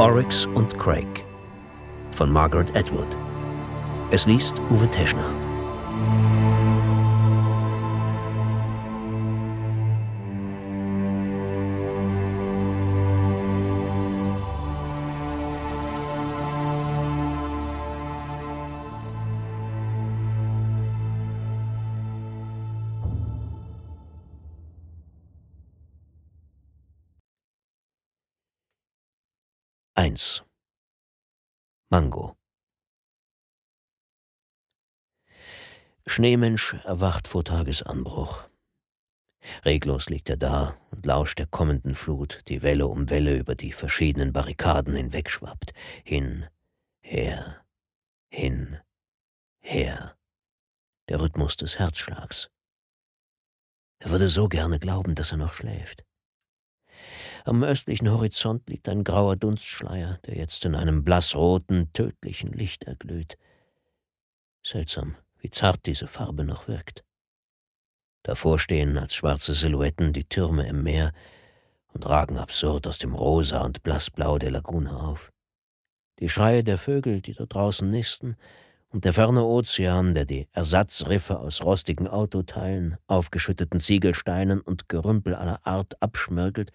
Oryx und Craig von Margaret Atwood. Es liest Uwe Teschner. Eins. Mango. Schneemensch erwacht vor Tagesanbruch. Reglos liegt er da und lauscht der kommenden Flut, die Welle um Welle über die verschiedenen Barrikaden hinwegschwappt. Hin, her, hin, her. Der Rhythmus des Herzschlags. Er würde so gerne glauben, dass er noch schläft. Am östlichen Horizont liegt ein grauer Dunstschleier, der jetzt in einem blassroten, tödlichen Licht erglüht. Seltsam, wie zart diese Farbe noch wirkt. Davor stehen als schwarze Silhouetten die Türme im Meer und ragen absurd aus dem Rosa und Blassblau der Lagune auf. Die Schreie der Vögel, die dort draußen nisten, und der ferne Ozean, der die Ersatzriffe aus rostigen Autoteilen, aufgeschütteten Ziegelsteinen und Gerümpel aller Art abschmirgelt,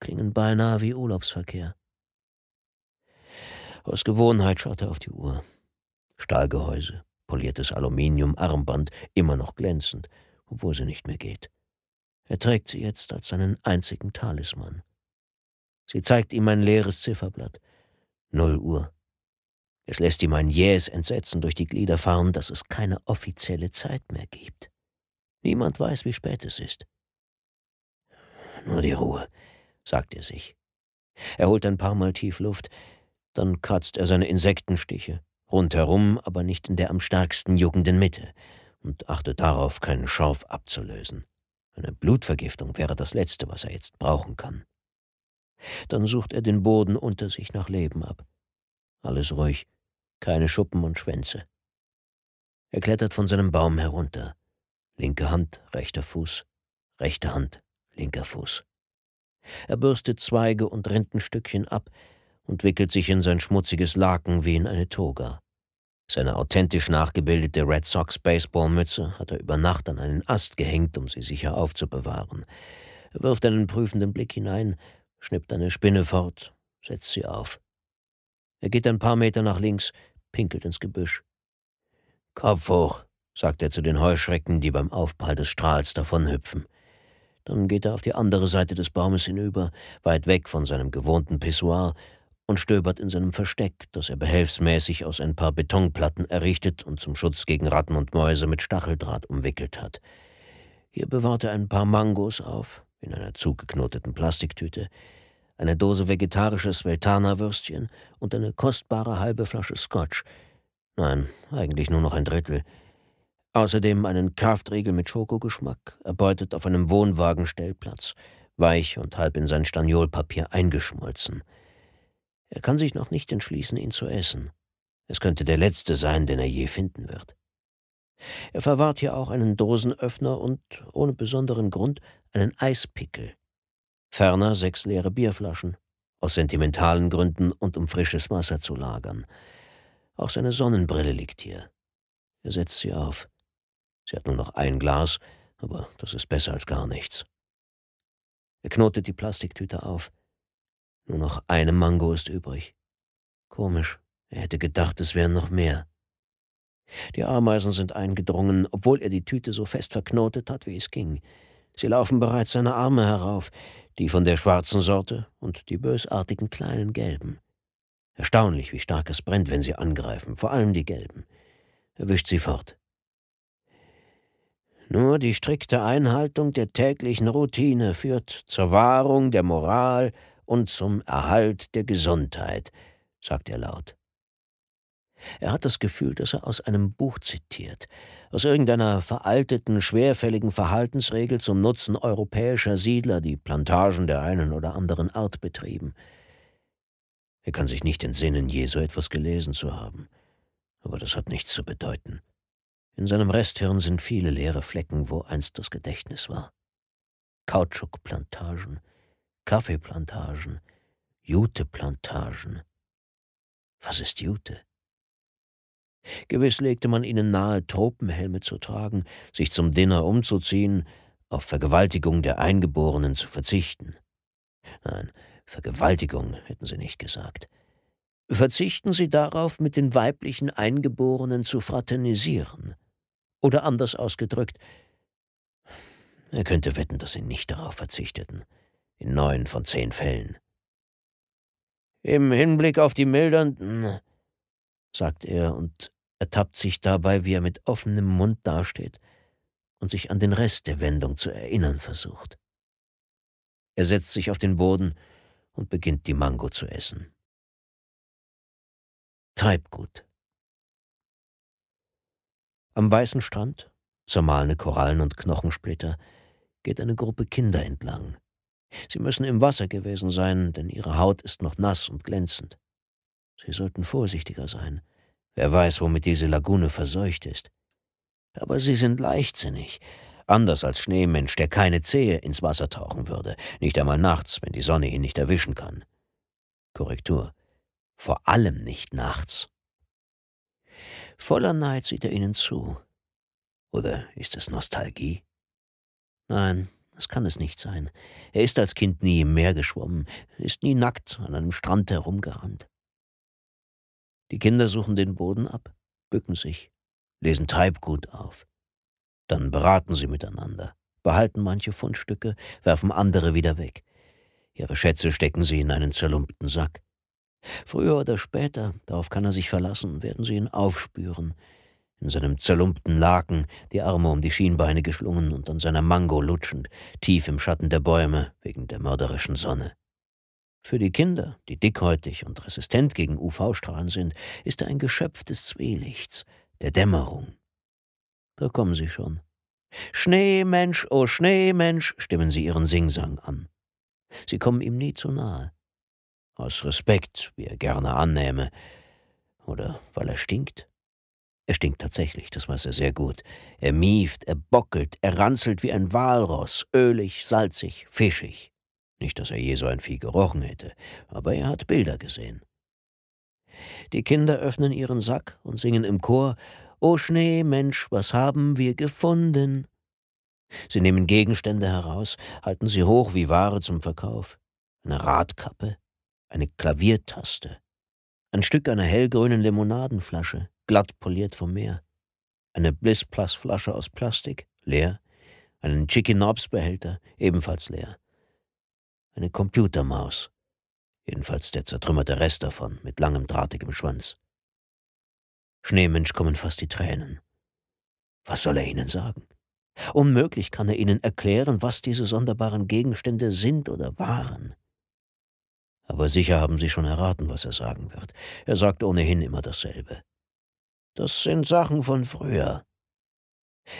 klingen beinahe wie Urlaubsverkehr. Aus Gewohnheit schaut er auf die Uhr. Stahlgehäuse, poliertes Aluminiumarmband, immer noch glänzend, obwohl sie nicht mehr geht. Er trägt sie jetzt als seinen einzigen Talisman. Sie zeigt ihm ein leeres Zifferblatt. Null Uhr. Es lässt ihm ein jähes Entsetzen durch die Glieder fahren, dass es keine offizielle Zeit mehr gibt. Niemand weiß, wie spät es ist. Nur die Ruhe sagt er sich. Er holt ein paar Mal tief Luft, dann kratzt er seine Insektenstiche, rundherum, aber nicht in der am stärksten juckenden Mitte, und achtet darauf, keinen Schorf abzulösen. Eine Blutvergiftung wäre das Letzte, was er jetzt brauchen kann. Dann sucht er den Boden unter sich nach Leben ab. Alles ruhig, keine Schuppen und Schwänze. Er klettert von seinem Baum herunter. Linke Hand, rechter Fuß, rechte Hand, linker Fuß. Er bürstet Zweige und Rindenstückchen ab und wickelt sich in sein schmutziges Laken wie in eine Toga. Seine authentisch nachgebildete Red Sox Baseballmütze hat er über Nacht an einen Ast gehängt, um sie sicher aufzubewahren. Er wirft einen prüfenden Blick hinein, schnippt eine Spinne fort, setzt sie auf. Er geht ein paar Meter nach links, pinkelt ins Gebüsch. Kopf hoch, sagt er zu den Heuschrecken, die beim Aufprall des Strahls davonhüpfen. Dann geht er auf die andere Seite des Baumes hinüber, weit weg von seinem gewohnten Pissoir, und stöbert in seinem Versteck, das er behelfsmäßig aus ein paar Betonplatten errichtet und zum Schutz gegen Ratten und Mäuse mit Stacheldraht umwickelt hat. Hier bewahrt er ein paar Mangos auf, in einer zugeknoteten Plastiktüte, eine Dose vegetarisches Veltana-Würstchen und eine kostbare halbe Flasche Scotch. Nein, eigentlich nur noch ein Drittel – Außerdem einen Kraftriegel mit Schokogeschmack, erbeutet auf einem Wohnwagenstellplatz, weich und halb in sein Staniolpapier eingeschmolzen. Er kann sich noch nicht entschließen, ihn zu essen. Es könnte der letzte sein, den er je finden wird. Er verwahrt hier auch einen Dosenöffner und, ohne besonderen Grund, einen Eispickel. Ferner sechs leere Bierflaschen, aus sentimentalen Gründen und um frisches Wasser zu lagern. Auch seine Sonnenbrille liegt hier. Er setzt sie auf. Sie hat nur noch ein Glas, aber das ist besser als gar nichts. Er knotet die Plastiktüte auf. Nur noch eine Mango ist übrig. Komisch, er hätte gedacht, es wären noch mehr. Die Ameisen sind eingedrungen, obwohl er die Tüte so fest verknotet hat, wie es ging. Sie laufen bereits seine Arme herauf, die von der schwarzen Sorte und die bösartigen kleinen gelben. Erstaunlich, wie stark es brennt, wenn sie angreifen, vor allem die gelben. Er wischt sie fort. Nur die strikte Einhaltung der täglichen Routine führt zur Wahrung der Moral und zum Erhalt der Gesundheit, sagt er laut. Er hat das Gefühl, dass er aus einem Buch zitiert, aus irgendeiner veralteten, schwerfälligen Verhaltensregel zum Nutzen europäischer Siedler, die Plantagen der einen oder anderen Art betrieben. Er kann sich nicht entsinnen, je so etwas gelesen zu haben, aber das hat nichts zu bedeuten. In seinem Resthirn sind viele leere Flecken, wo einst das Gedächtnis war. Kautschukplantagen, Kaffeeplantagen, Juteplantagen. Was ist Jute? Gewiss legte man ihnen nahe, Tropenhelme zu tragen, sich zum Dinner umzuziehen, auf Vergewaltigung der Eingeborenen zu verzichten. Nein, Vergewaltigung hätten sie nicht gesagt. Verzichten Sie darauf, mit den weiblichen Eingeborenen zu fraternisieren. Oder anders ausgedrückt, er könnte wetten, dass sie nicht darauf verzichteten. In neun von zehn Fällen. Im Hinblick auf die mildernden, sagt er und ertappt sich dabei, wie er mit offenem Mund dasteht und sich an den Rest der Wendung zu erinnern versucht. Er setzt sich auf den Boden und beginnt die Mango zu essen. Treibgut. Am weißen Strand, zermahlene Korallen und Knochensplitter, geht eine Gruppe Kinder entlang. Sie müssen im Wasser gewesen sein, denn ihre Haut ist noch nass und glänzend. Sie sollten vorsichtiger sein. Wer weiß, womit diese Lagune verseucht ist. Aber sie sind leichtsinnig, anders als Schneemensch, der keine Zehe ins Wasser tauchen würde, nicht einmal nachts, wenn die Sonne ihn nicht erwischen kann. Korrektur. Vor allem nicht nachts. Voller Neid sieht er ihnen zu. Oder ist es Nostalgie? Nein, das kann es nicht sein. Er ist als Kind nie im Meer geschwommen, ist nie nackt an einem Strand herumgerannt. Die Kinder suchen den Boden ab, bücken sich, lesen Treibgut auf. Dann beraten sie miteinander, behalten manche Fundstücke, werfen andere wieder weg. Ihre Schätze stecken sie in einen zerlumpten Sack. Früher oder später, darauf kann er sich verlassen, werden sie ihn aufspüren, in seinem zerlumpten Laken, die Arme um die Schienbeine geschlungen und an seiner Mango lutschend, tief im Schatten der Bäume wegen der mörderischen Sonne. Für die Kinder, die dickhäutig und resistent gegen UV-Strahlen sind, ist er ein Geschöpf des Zwielichts, der Dämmerung. Da kommen sie schon. Schneemensch, oh Schneemensch, stimmen sie ihren Singsang an. Sie kommen ihm nie zu nahe. Aus Respekt, wie er gerne annähme. Oder weil er stinkt? Er stinkt tatsächlich, das weiß er sehr gut. Er mieft, er bockelt, er ranzelt wie ein Walross, ölig, salzig, fischig. Nicht, dass er je so ein Vieh gerochen hätte, aber er hat Bilder gesehen. Die Kinder öffnen ihren Sack und singen im Chor O Schnee, Mensch, was haben wir gefunden? Sie nehmen Gegenstände heraus, halten sie hoch wie Ware zum Verkauf. Eine Radkappe, eine Klaviertaste, ein Stück einer hellgrünen Limonadenflasche, glatt poliert vom Meer. Eine Bliss Plus Flasche aus Plastik, leer. Einen Chicken Knobs Behälter, ebenfalls leer. Eine Computermaus, jedenfalls der zertrümmerte Rest davon, mit langem drahtigem Schwanz. Schneemensch kommen fast die Tränen. Was soll er ihnen sagen? Unmöglich kann er ihnen erklären, was diese sonderbaren Gegenstände sind oder waren. Aber sicher haben Sie schon erraten, was er sagen wird. Er sagt ohnehin immer dasselbe. Das sind Sachen von früher.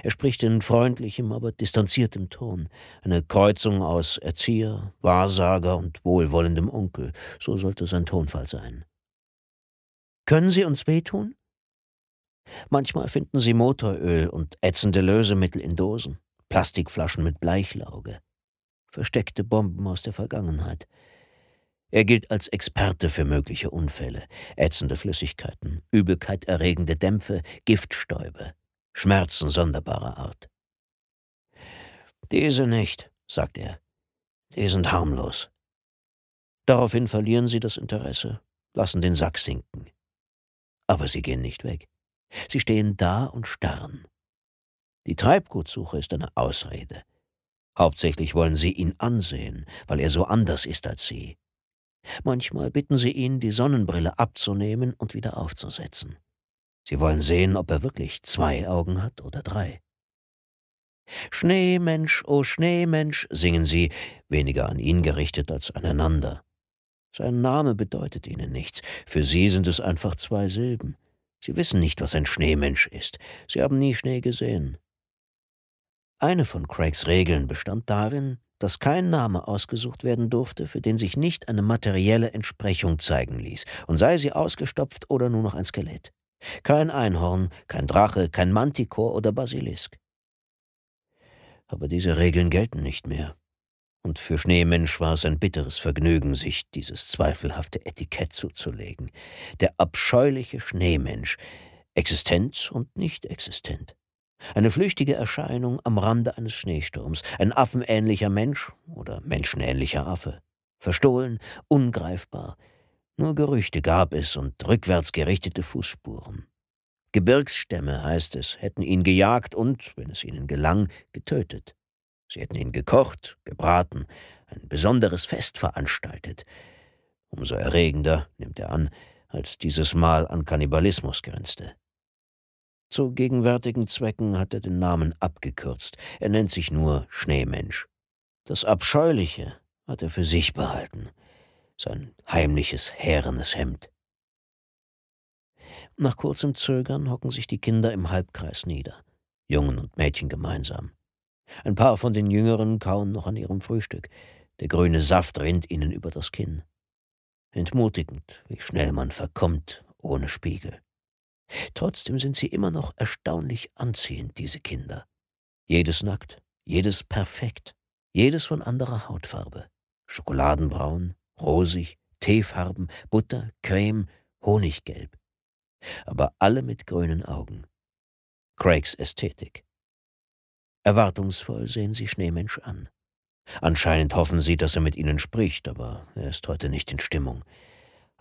Er spricht in freundlichem, aber distanziertem Ton, eine Kreuzung aus Erzieher, Wahrsager und wohlwollendem Onkel, so sollte sein Tonfall sein. Können Sie uns wehtun? Manchmal finden Sie Motoröl und ätzende Lösemittel in Dosen, Plastikflaschen mit Bleichlauge, versteckte Bomben aus der Vergangenheit, er gilt als Experte für mögliche Unfälle, ätzende Flüssigkeiten, Übelkeit erregende Dämpfe, Giftstäube, Schmerzen sonderbarer Art. Diese nicht, sagt er. Die sind harmlos. Daraufhin verlieren sie das Interesse, lassen den Sack sinken. Aber sie gehen nicht weg. Sie stehen da und starren. Die Treibgutsuche ist eine Ausrede. Hauptsächlich wollen sie ihn ansehen, weil er so anders ist als sie. Manchmal bitten sie ihn, die Sonnenbrille abzunehmen und wieder aufzusetzen. Sie wollen sehen, ob er wirklich zwei Augen hat oder drei. Schneemensch, oh Schneemensch, singen sie, weniger an ihn gerichtet als aneinander. Sein Name bedeutet ihnen nichts, für sie sind es einfach zwei Silben. Sie wissen nicht, was ein Schneemensch ist, sie haben nie Schnee gesehen. Eine von Craigs Regeln bestand darin, dass kein Name ausgesucht werden durfte, für den sich nicht eine materielle Entsprechung zeigen ließ, und sei sie ausgestopft oder nur noch ein Skelett. Kein Einhorn, kein Drache, kein Mantikor oder Basilisk. Aber diese Regeln gelten nicht mehr. Und für Schneemensch war es ein bitteres Vergnügen, sich dieses zweifelhafte Etikett zuzulegen. Der abscheuliche Schneemensch, existent und nicht existent. Eine flüchtige Erscheinung am Rande eines Schneesturms, ein affenähnlicher Mensch oder menschenähnlicher Affe. Verstohlen, ungreifbar. Nur Gerüchte gab es und rückwärts gerichtete Fußspuren. Gebirgsstämme, heißt es, hätten ihn gejagt und, wenn es ihnen gelang, getötet. Sie hätten ihn gekocht, gebraten, ein besonderes Fest veranstaltet. Umso erregender, nimmt er an, als dieses Mal an Kannibalismus grenzte. Zu gegenwärtigen Zwecken hat er den Namen abgekürzt. Er nennt sich nur Schneemensch. Das Abscheuliche hat er für sich behalten. Sein heimliches, härenes Hemd. Nach kurzem Zögern hocken sich die Kinder im Halbkreis nieder, Jungen und Mädchen gemeinsam. Ein paar von den Jüngeren kauen noch an ihrem Frühstück. Der grüne Saft rinnt ihnen über das Kinn. Entmutigend, wie schnell man verkommt ohne Spiegel. Trotzdem sind sie immer noch erstaunlich anziehend, diese Kinder. Jedes nackt, jedes perfekt, jedes von anderer Hautfarbe. Schokoladenbraun, rosig, Teefarben, Butter, Creme, Honiggelb. Aber alle mit grünen Augen. Craigs Ästhetik. Erwartungsvoll sehen sie Schneemensch an. Anscheinend hoffen sie, dass er mit ihnen spricht, aber er ist heute nicht in Stimmung.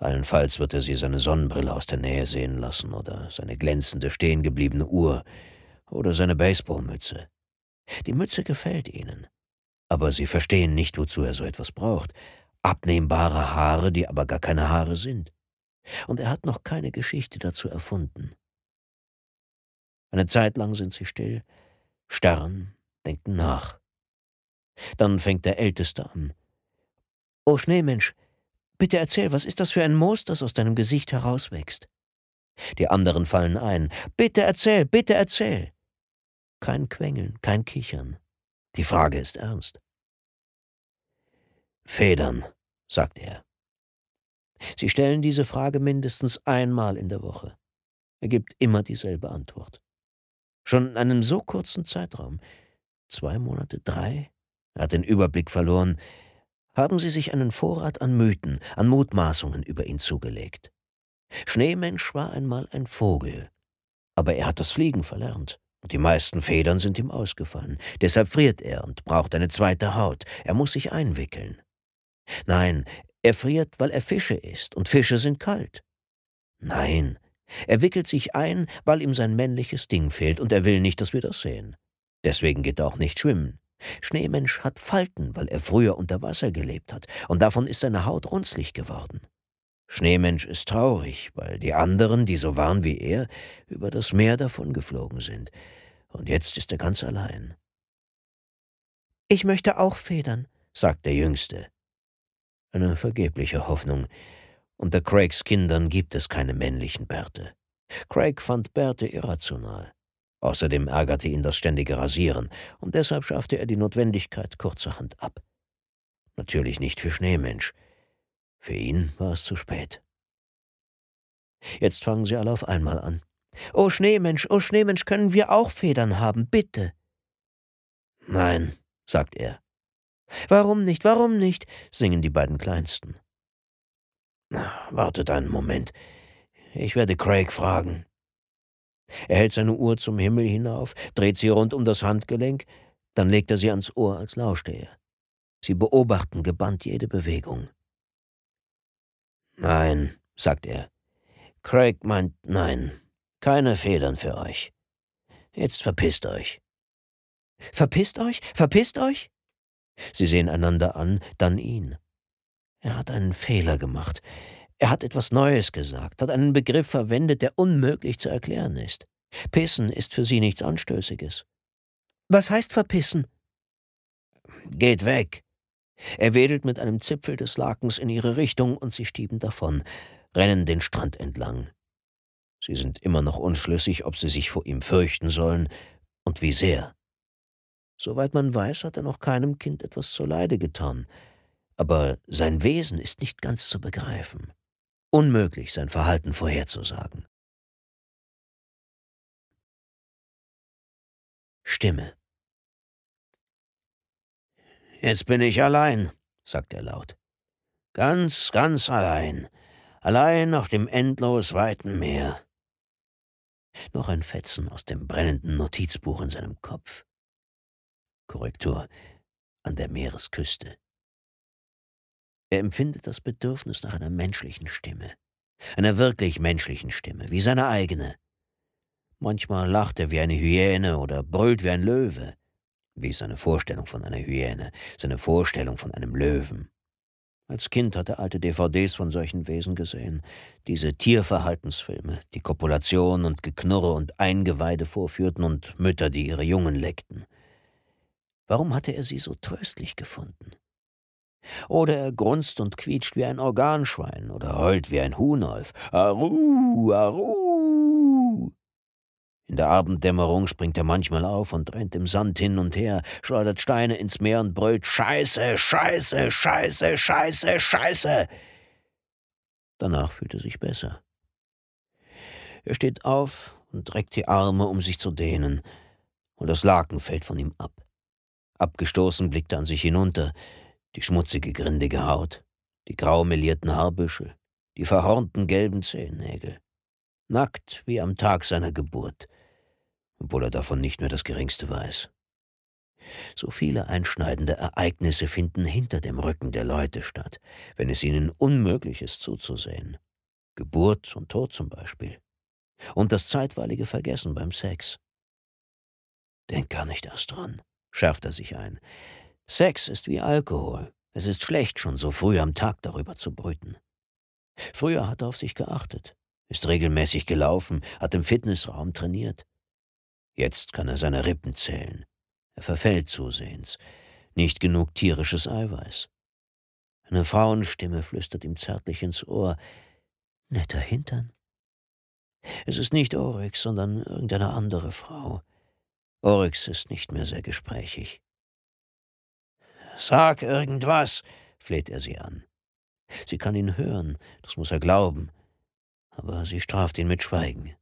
Allenfalls wird er sie seine Sonnenbrille aus der Nähe sehen lassen oder seine glänzende stehengebliebene Uhr oder seine Baseballmütze. Die Mütze gefällt ihnen, aber sie verstehen nicht, wozu er so etwas braucht. Abnehmbare Haare, die aber gar keine Haare sind. Und er hat noch keine Geschichte dazu erfunden. Eine Zeit lang sind sie still, starren, denken nach. Dann fängt der Älteste an. O Schneemensch, bitte erzähl, was ist das für ein Moos, das aus deinem Gesicht herauswächst? Die anderen fallen ein. Bitte erzähl, bitte erzähl. Kein Quengeln, kein Kichern. Die Frage ist ernst. Federn, sagt er. Sie stellen diese Frage mindestens einmal in der Woche. Er gibt immer dieselbe Antwort. Schon in einem so kurzen Zeitraum, zwei Monate, drei, er hat den Überblick verloren, haben sie sich einen Vorrat an Mythen, an Mutmaßungen über ihn zugelegt. Schneemensch war einmal ein Vogel, aber er hat das Fliegen verlernt. Und die meisten Federn sind ihm ausgefallen. Deshalb friert er und braucht eine zweite Haut. Er muss sich einwickeln. Nein, er friert, weil er Fische isst, und Fische sind kalt. Nein, er wickelt sich ein, weil ihm sein männliches Ding fehlt, und er will nicht, dass wir das sehen. Deswegen geht er auch nicht schwimmen. Schneemensch hat Falten, weil er früher unter Wasser gelebt hat, und davon ist seine Haut runzlig geworden. Schneemensch ist traurig, weil die anderen, die so waren wie er, über das Meer davongeflogen sind. Und jetzt ist er ganz allein. Ich möchte auch federn, sagt der Jüngste. Eine vergebliche Hoffnung. Unter Craigs Kindern gibt es keine männlichen Bärte. Craig fand Bärte irrational. Außerdem ärgerte ihn das ständige Rasieren, und deshalb schaffte er die Notwendigkeit kurzerhand ab. Natürlich nicht für Schneemensch. Für ihn war es zu spät. Jetzt fangen sie alle auf einmal an. Oh Schneemensch, oh Schneemensch, können wir auch Federn haben, bitte. Nein, sagt er. Warum nicht, warum nicht? singen die beiden Kleinsten. Wartet einen Moment. Ich werde Craig fragen. Er hält seine Uhr zum Himmel hinauf, dreht sie rund um das Handgelenk, dann legt er sie ans Ohr, als lauschte er. Sie beobachten gebannt jede Bewegung. Nein, sagt er. Craig meint nein. Keine Federn für euch. Jetzt verpisst euch. Verpisst euch? Verpisst euch? Sie sehen einander an, dann ihn. Er hat einen Fehler gemacht. Er hat etwas Neues gesagt, hat einen Begriff verwendet, der unmöglich zu erklären ist. Pissen ist für sie nichts Anstößiges. Was heißt verpissen? Geht weg. Er wedelt mit einem Zipfel des Lakens in ihre Richtung und sie stieben davon, rennen den Strand entlang. Sie sind immer noch unschlüssig, ob sie sich vor ihm fürchten sollen und wie sehr. Soweit man weiß, hat er noch keinem Kind etwas zuleide getan, aber sein Wesen ist nicht ganz zu begreifen. Unmöglich, sein Verhalten vorherzusagen. Stimme. Jetzt bin ich allein, sagt er laut. Ganz, ganz allein. Allein auf dem endlos weiten Meer. Noch ein Fetzen aus dem brennenden Notizbuch in seinem Kopf. Korrektur an der Meeresküste. Er empfindet das Bedürfnis nach einer menschlichen Stimme, einer wirklich menschlichen Stimme, wie seine eigene. Manchmal lacht er wie eine Hyäne oder brüllt wie ein Löwe. Wie seine Vorstellung von einer Hyäne, seine Vorstellung von einem Löwen? Als Kind hat er alte DVDs von solchen Wesen gesehen. Diese Tierverhaltensfilme, die Kopulation und Geknurre und Eingeweide vorführten und Mütter, die ihre Jungen leckten. Warum hatte er sie so tröstlich gefunden? Oder er grunzt und quietscht wie ein Organschwein oder heult wie ein Huhnolf. Aru, aru. In der Abenddämmerung springt er manchmal auf und rennt im Sand hin und her, schleudert Steine ins Meer und brüllt Scheiße, Scheiße, Scheiße, Scheiße, Scheiße. Danach fühlt er sich besser. Er steht auf und reckt die Arme, um sich zu dehnen, und das Laken fällt von ihm ab. Abgestoßen blickt er an sich hinunter, die schmutzige, grindige Haut, die grau melierten Haarbüschel, die verhornten gelben Zehennägel. Nackt wie am Tag seiner Geburt, obwohl er davon nicht mehr das geringste weiß. So viele einschneidende Ereignisse finden hinter dem Rücken der Leute statt, wenn es ihnen unmöglich ist zuzusehen. Geburt und Tod zum Beispiel. Und das zeitweilige Vergessen beim Sex. Denk gar nicht erst dran, schärft er sich ein. Sex ist wie Alkohol. Es ist schlecht, schon so früh am Tag darüber zu brüten. Früher hat er auf sich geachtet, ist regelmäßig gelaufen, hat im Fitnessraum trainiert. Jetzt kann er seine Rippen zählen. Er verfällt zusehends. Nicht genug tierisches Eiweiß. Eine Frauenstimme flüstert ihm zärtlich ins Ohr. Netter Hintern. Es ist nicht Oryx, sondern irgendeine andere Frau. Oryx ist nicht mehr sehr gesprächig. Sag irgendwas, fleht er sie an. Sie kann ihn hören, das muss er glauben, aber sie straft ihn mit Schweigen.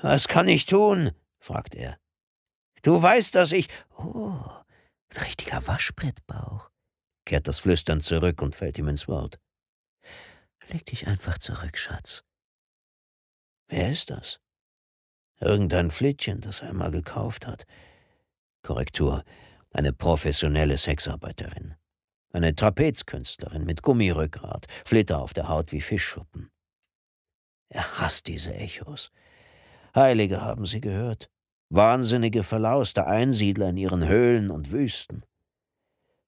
Was kann ich tun? fragt er. Du weißt, dass ich. Oh, ein richtiger Waschbrettbauch, kehrt das Flüstern zurück und fällt ihm ins Wort. Leg dich einfach zurück, Schatz. Wer ist das? Irgendein Flittchen, das er einmal gekauft hat. Korrektur. Eine professionelle Sexarbeiterin. Eine Trapezkünstlerin mit Gummirückgrat, Flitter auf der Haut wie Fischschuppen. Er hasst diese Echos. Heilige haben sie gehört. Wahnsinnige, verlauste Einsiedler in ihren Höhlen und Wüsten.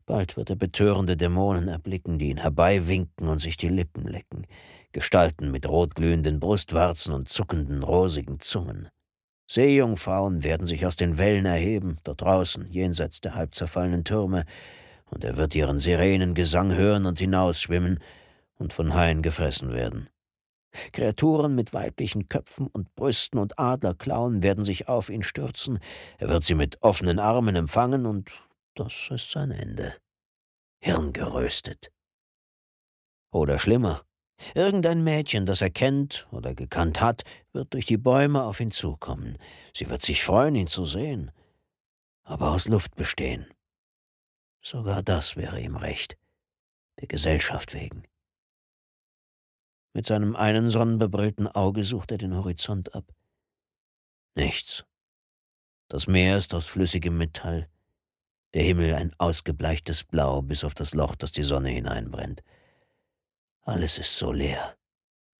Bald wird er betörende Dämonen erblicken, die ihn herbeiwinken und sich die Lippen lecken. Gestalten mit rotglühenden Brustwarzen und zuckenden, rosigen Zungen. Seejungfrauen werden sich aus den Wellen erheben, dort draußen, jenseits der halb zerfallenen Türme, und er wird ihren Sirenengesang hören und hinausschwimmen und von Haien gefressen werden. Kreaturen mit weiblichen Köpfen und Brüsten und Adlerklauen werden sich auf ihn stürzen, er wird sie mit offenen Armen empfangen, und das ist sein Ende. Hirngeröstet. Oder schlimmer, irgendein Mädchen, das er kennt oder gekannt hat, wird durch die Bäume auf ihn zukommen. Sie wird sich freuen, ihn zu sehen, aber aus Luft bestehen. Sogar das wäre ihm recht, der Gesellschaft wegen. Mit seinem einen sonnenbebrillten Auge sucht er den Horizont ab. Nichts. Das Meer ist aus flüssigem Metall, der Himmel ein ausgebleichtes Blau bis auf das Loch, das die Sonne hineinbrennt. Alles ist so leer.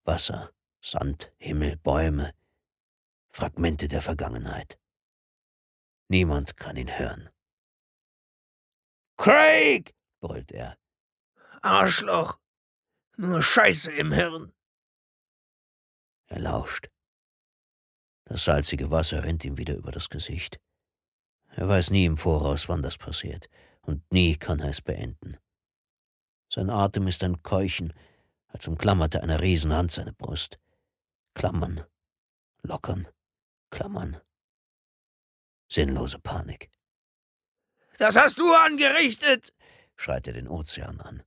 Wasser, Sand, Himmel, Bäume, Fragmente der Vergangenheit. Niemand kann ihn hören. Craig! brüllt er. Arschloch! Nur Scheiße im Hirn. Er lauscht. Das salzige Wasser rennt ihm wieder über das Gesicht. Er weiß nie im Voraus, wann das passiert, und nie kann er es beenden. Sein Atem ist ein Keuchen, als umklammerte eine Riesenhand seine Brust. Klammern, lockern, klammern. Sinnlose Panik. Das hast du angerichtet! schreit er den Ozean an.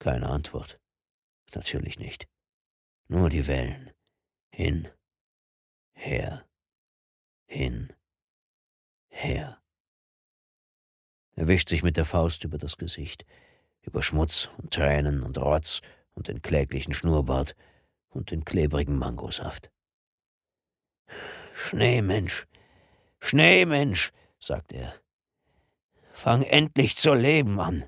Keine Antwort. Natürlich nicht. Nur die Wellen. Hin, her, hin, her. Er wischt sich mit der Faust über das Gesicht, über Schmutz und Tränen und Rotz und den kläglichen Schnurrbart und den klebrigen Mangosaft. Schneemensch, Schneemensch, sagt er. Fang endlich zu leben an.